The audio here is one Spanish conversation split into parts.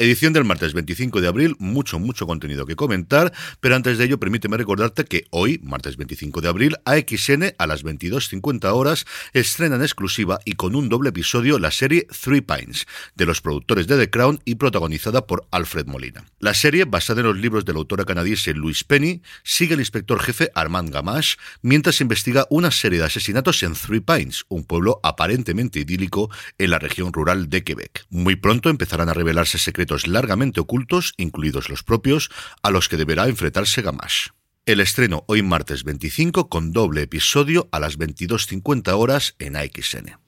Edición del martes 25 de abril, mucho, mucho contenido que comentar, pero antes de ello permíteme recordarte que hoy, martes 25 de abril, AXN a las 22.50 horas estrena en exclusiva y con un doble episodio la serie Three Pines, de los productores de The Crown y protagonizada por Alfred Molina. La serie, basada en los libros de la autora canadiense Louise Penny, sigue el inspector jefe Armand Gamache mientras investiga una serie de asesinatos en Three Pines, un pueblo aparentemente idílico en la región rural de Quebec. Muy pronto empezarán a revelarse secretos largamente ocultos, incluidos los propios, a los que deberá enfrentarse Gamache. El estreno hoy martes 25 con doble episodio a las 22.50 horas en AXN.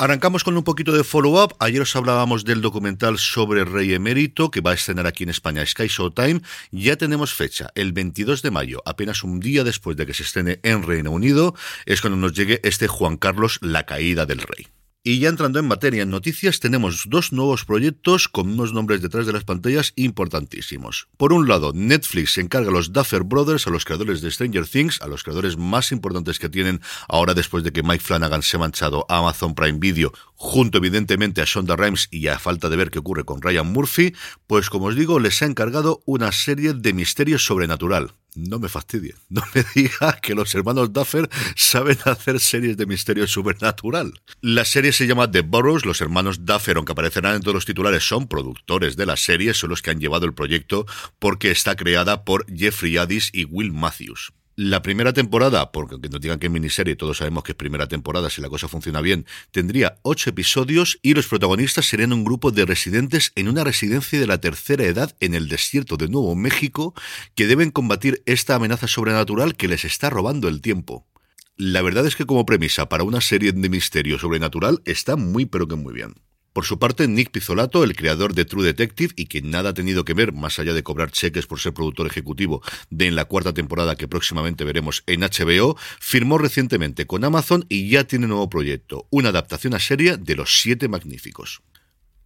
Arrancamos con un poquito de follow-up. Ayer os hablábamos del documental sobre Rey Emérito que va a estrenar aquí en España Sky Showtime. Ya tenemos fecha, el 22 de mayo, apenas un día después de que se estrene en Reino Unido, es cuando nos llegue este Juan Carlos, la caída del rey. Y ya entrando en materia en noticias, tenemos dos nuevos proyectos con unos nombres detrás de las pantallas importantísimos. Por un lado, Netflix se encarga a los Duffer Brothers, a los creadores de Stranger Things, a los creadores más importantes que tienen ahora después de que Mike Flanagan se ha manchado a Amazon Prime Video, junto evidentemente a Shonda Rhimes y a falta de ver qué ocurre con Ryan Murphy, pues como os digo, les ha encargado una serie de misterios sobrenatural no me fastidie, no me diga que los hermanos Duffer saben hacer series de misterio supernatural. La serie se llama The Burrows, los hermanos Duffer, aunque aparecerán en todos los titulares, son productores de la serie, son los que han llevado el proyecto porque está creada por Jeffrey Addis y Will Matthews. La primera temporada, porque aunque nos digan que es miniserie, todos sabemos que es primera temporada, si la cosa funciona bien, tendría ocho episodios y los protagonistas serían un grupo de residentes en una residencia de la tercera edad en el desierto de Nuevo México que deben combatir esta amenaza sobrenatural que les está robando el tiempo. La verdad es que como premisa para una serie de misterio sobrenatural está muy pero que muy bien. Por su parte, Nick Pizzolato, el creador de True Detective y que nada ha tenido que ver, más allá de cobrar cheques por ser productor ejecutivo de en la cuarta temporada que próximamente veremos en HBO, firmó recientemente con Amazon y ya tiene nuevo proyecto, una adaptación a serie de Los Siete Magníficos.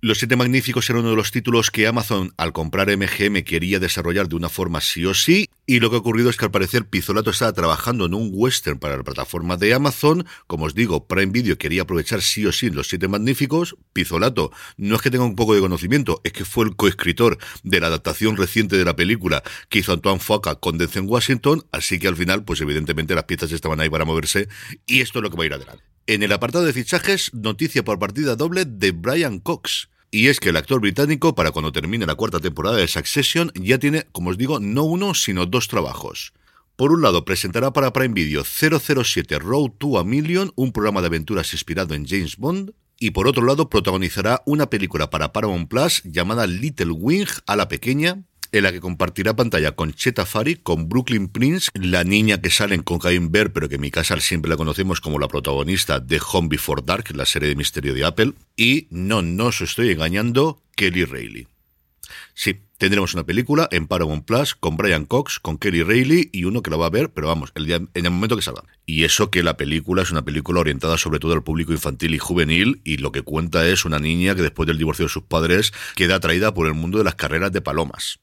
Los Siete Magníficos era uno de los títulos que Amazon, al comprar MGM, quería desarrollar de una forma sí o sí, y lo que ha ocurrido es que al parecer Pizzolato estaba trabajando en un western para la plataforma de Amazon. Como os digo, Prime Video quería aprovechar sí o sí Los Siete Magníficos. Pizzolato no es que tenga un poco de conocimiento, es que fue el coescritor de la adaptación reciente de la película que hizo Antoine Fuqua con Denzel Washington, así que al final, pues evidentemente las piezas estaban ahí para moverse, y esto es lo que va a ir adelante. En el apartado de fichajes, noticia por partida doble de Brian Cox. Y es que el actor británico, para cuando termine la cuarta temporada de Succession, ya tiene, como os digo, no uno, sino dos trabajos. Por un lado, presentará para Prime Video 007 Road to a Million, un programa de aventuras inspirado en James Bond, y por otro lado, protagonizará una película para Paramount Plus llamada Little Wing a la pequeña, en la que compartirá pantalla con Cheta Fari, con Brooklyn Prince, la niña que sale en Cocaine Bear, pero que en mi casa siempre la conocemos como la protagonista de Home Before Dark, la serie de misterio de Apple, y no, no estoy engañando, Kelly Reilly. Sí, tendremos una película en Paramount Plus con Brian Cox, con Kelly Reilly y uno que la va a ver, pero vamos, el día, en el momento que salga. Y eso que la película es una película orientada sobre todo al público infantil y juvenil y lo que cuenta es una niña que después del divorcio de sus padres queda atraída por el mundo de las carreras de palomas.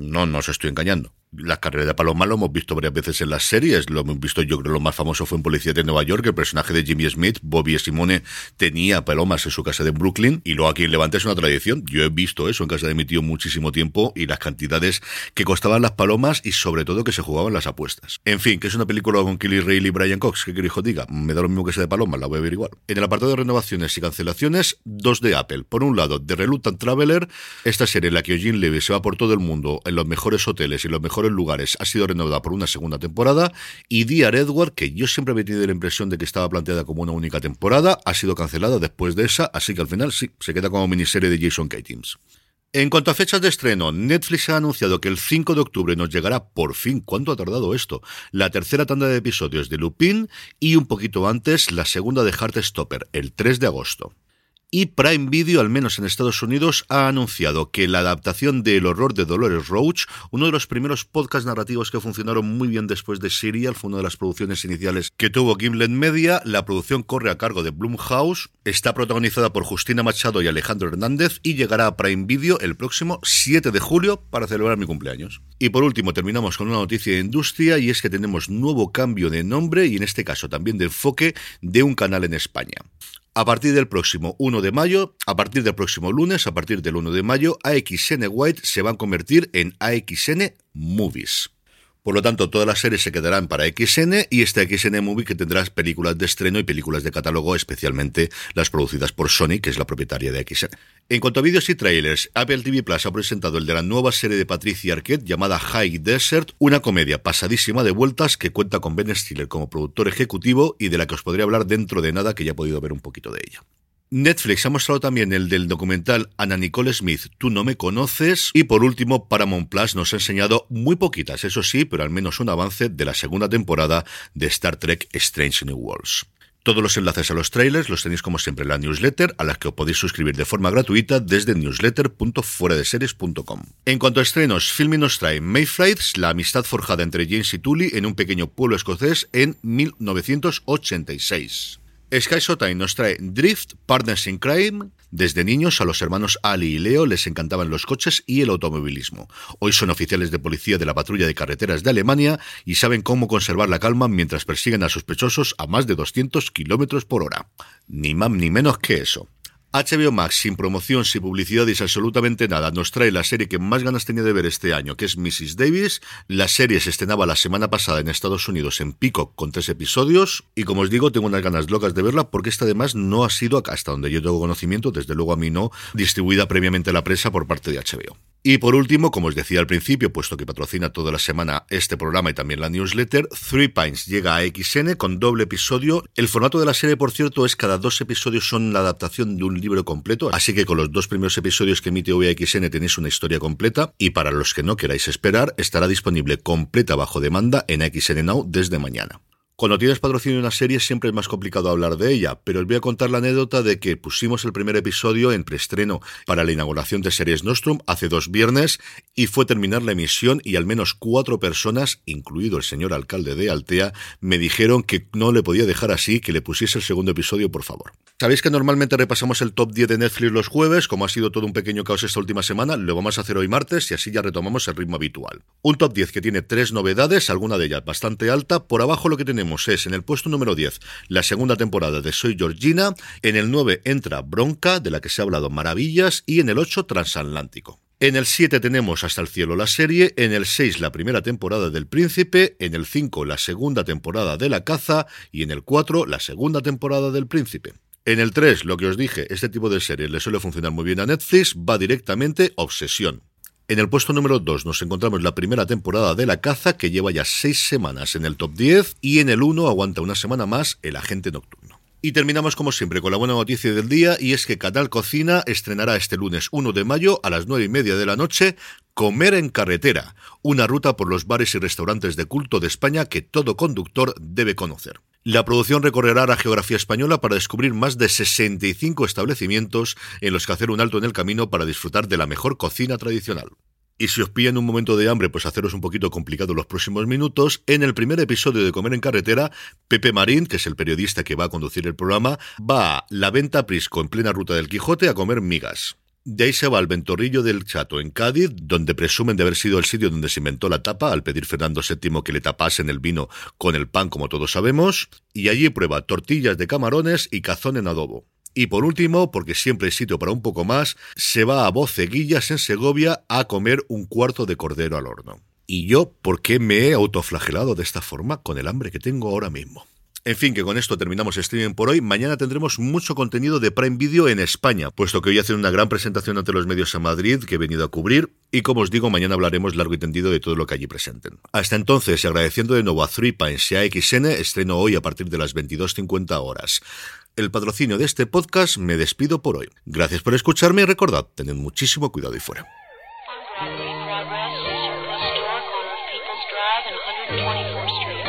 No, no os estoy engañando. Las carreras de palomas lo hemos visto varias veces en las series. Lo hemos visto, yo creo, lo más famoso fue en Policía de Nueva York. El personaje de Jimmy Smith, Bobby Simone, tenía palomas en su casa de Brooklyn. Y luego aquí en Levante es una tradición. Yo he visto eso en casa de mi tío muchísimo tiempo y las cantidades que costaban las palomas y sobre todo que se jugaban las apuestas. En fin, que es una película con Kelly Reilly y Brian Cox. ¿Qué quiero diga? Me da lo mismo que sea de palomas, la voy a ver igual. En el apartado de renovaciones y cancelaciones, dos de Apple. Por un lado, The Reluctant Traveler, esta serie en la que Eugene Levy se va por todo el mundo en los mejores hoteles y los mejores lugares, ha sido renovada por una segunda temporada y Dear Edward, que yo siempre había tenido la impresión de que estaba planteada como una única temporada, ha sido cancelada después de esa, así que al final sí, se queda como miniserie de Jason Katims. En cuanto a fechas de estreno, Netflix ha anunciado que el 5 de octubre nos llegará por fin, ¿cuánto ha tardado esto? La tercera tanda de episodios de Lupin y un poquito antes la segunda de Heartstopper, el 3 de agosto. Y Prime Video, al menos en Estados Unidos, ha anunciado que la adaptación de El horror de Dolores Roach, uno de los primeros podcasts narrativos que funcionaron muy bien después de Serial, fue una de las producciones iniciales que tuvo Gimlet Media. La producción corre a cargo de Blumhouse, está protagonizada por Justina Machado y Alejandro Hernández y llegará a Prime Video el próximo 7 de julio para celebrar mi cumpleaños. Y por último, terminamos con una noticia de industria y es que tenemos nuevo cambio de nombre y en este caso también de enfoque de un canal en España. A partir del próximo 1 de mayo, a partir del próximo lunes, a partir del 1 de mayo, AXN White se van a convertir en AXN Movies. Por lo tanto, todas las series se quedarán para XN y este XN Movie que tendrá películas de estreno y películas de catálogo, especialmente las producidas por Sony, que es la propietaria de XN. En cuanto a vídeos y trailers, Apple TV Plus ha presentado el de la nueva serie de Patricia Arquette llamada High Desert, una comedia pasadísima de vueltas que cuenta con Ben Stiller como productor ejecutivo y de la que os podría hablar dentro de nada que ya he podido ver un poquito de ella. Netflix ha mostrado también el del documental Ana Nicole Smith, Tú no me conoces. Y por último, Paramount Plus nos ha enseñado muy poquitas, eso sí, pero al menos un avance de la segunda temporada de Star Trek Strange New Worlds. Todos los enlaces a los trailers los tenéis como siempre en la newsletter, a la que os podéis suscribir de forma gratuita desde newsletter.fueradeseries.com. En cuanto a estrenos, Filming nos trae Mayflights, la amistad forjada entre James y Tully en un pequeño pueblo escocés en 1986. Sky Showtime nos trae Drift, Partners in Crime. Desde niños a los hermanos Ali y Leo les encantaban los coches y el automovilismo. Hoy son oficiales de policía de la patrulla de carreteras de Alemania y saben cómo conservar la calma mientras persiguen a sospechosos a más de 200 kilómetros por hora. Ni más ni menos que eso. HBO Max, sin promoción, sin publicidad y sin absolutamente nada, nos trae la serie que más ganas tenía de ver este año, que es Mrs. Davis. La serie se estrenaba la semana pasada en Estados Unidos en Pico con tres episodios. Y como os digo, tengo unas ganas locas de verla porque esta además no ha sido, hasta donde yo tengo conocimiento, desde luego a mí no, distribuida previamente a la prensa por parte de HBO. Y por último, como os decía al principio, puesto que patrocina toda la semana este programa y también la newsletter, Three Pines llega a XN con doble episodio. El formato de la serie, por cierto, es cada dos episodios son la adaptación de un libro completo, así que con los dos primeros episodios que emite hoy XN tenéis una historia completa y para los que no queráis esperar, estará disponible completa bajo demanda en XN Now desde mañana. Cuando tienes patrocinio de una serie siempre es más complicado hablar de ella, pero os voy a contar la anécdota de que pusimos el primer episodio en preestreno para la inauguración de Series Nostrum hace dos viernes y fue terminar la emisión y al menos cuatro personas, incluido el señor alcalde de Altea, me dijeron que no le podía dejar así, que le pusiese el segundo episodio, por favor. Sabéis que normalmente repasamos el top 10 de Netflix los jueves, como ha sido todo un pequeño caos esta última semana, lo vamos a hacer hoy martes y así ya retomamos el ritmo habitual. Un top 10 que tiene tres novedades, alguna de ellas bastante alta, por abajo lo que tenemos es en el puesto número 10 la segunda temporada de Soy Georgina, en el 9 entra Bronca, de la que se ha hablado maravillas, y en el 8 Transatlántico. En el 7 tenemos Hasta el cielo la serie, en el 6 la primera temporada del Príncipe, en el 5 la segunda temporada de La caza y en el 4 la segunda temporada del Príncipe. En el 3, lo que os dije, este tipo de series le suele funcionar muy bien a Netflix, va directamente Obsesión. En el puesto número 2 nos encontramos la primera temporada de La Caza, que lleva ya 6 semanas en el top 10, y en el 1 aguanta una semana más El Agente Nocturno. Y terminamos como siempre con la buena noticia del día y es que Canal Cocina estrenará este lunes 1 de mayo a las 9 y media de la noche Comer en Carretera, una ruta por los bares y restaurantes de culto de España que todo conductor debe conocer. La producción recorrerá la geografía española para descubrir más de 65 establecimientos en los que hacer un alto en el camino para disfrutar de la mejor cocina tradicional. Y si os pillan un momento de hambre, pues haceros un poquito complicado los próximos minutos. En el primer episodio de Comer en Carretera, Pepe Marín, que es el periodista que va a conducir el programa, va a la venta Prisco en plena ruta del Quijote a comer migas. De ahí se va al Ventorrillo del Chato en Cádiz, donde presumen de haber sido el sitio donde se inventó la tapa, al pedir Fernando VII que le tapasen el vino con el pan, como todos sabemos, y allí prueba tortillas de camarones y cazón en adobo. Y por último, porque siempre hay sitio para un poco más, se va a Boceguillas en Segovia a comer un cuarto de cordero al horno. Y yo, ¿por qué me he autoflagelado de esta forma con el hambre que tengo ahora mismo? En fin, que con esto terminamos streaming por hoy. Mañana tendremos mucho contenido de Prime Video en España, puesto que hoy hacen una gran presentación ante los medios en Madrid que he venido a cubrir. Y como os digo, mañana hablaremos largo y tendido de todo lo que allí presenten. Hasta entonces, agradeciendo de nuevo a Pines y a XN, estreno hoy a partir de las 22.50 horas. El patrocinio de este podcast me despido por hoy. Gracias por escucharme y recordad, tened muchísimo cuidado y fuera. Drive and 124th Street.